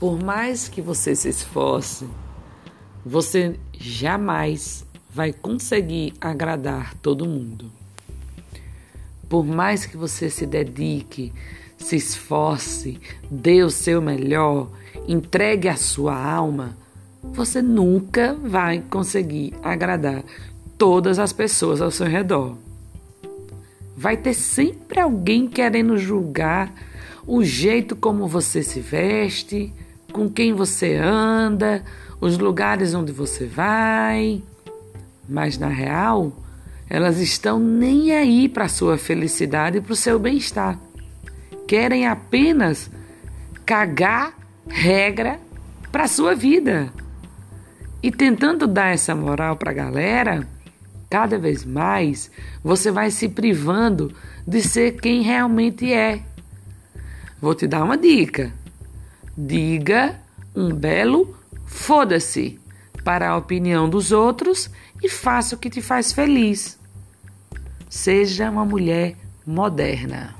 Por mais que você se esforce, você jamais vai conseguir agradar todo mundo. Por mais que você se dedique, se esforce, dê o seu melhor, entregue a sua alma, você nunca vai conseguir agradar todas as pessoas ao seu redor. Vai ter sempre alguém querendo julgar o jeito como você se veste, com quem você anda, os lugares onde você vai. Mas na real, elas estão nem aí para a sua felicidade e para o seu bem-estar. Querem apenas cagar regra para a sua vida. E tentando dar essa moral para a galera, cada vez mais você vai se privando de ser quem realmente é. Vou te dar uma dica. Diga um belo foda-se para a opinião dos outros e faça o que te faz feliz. Seja uma mulher moderna.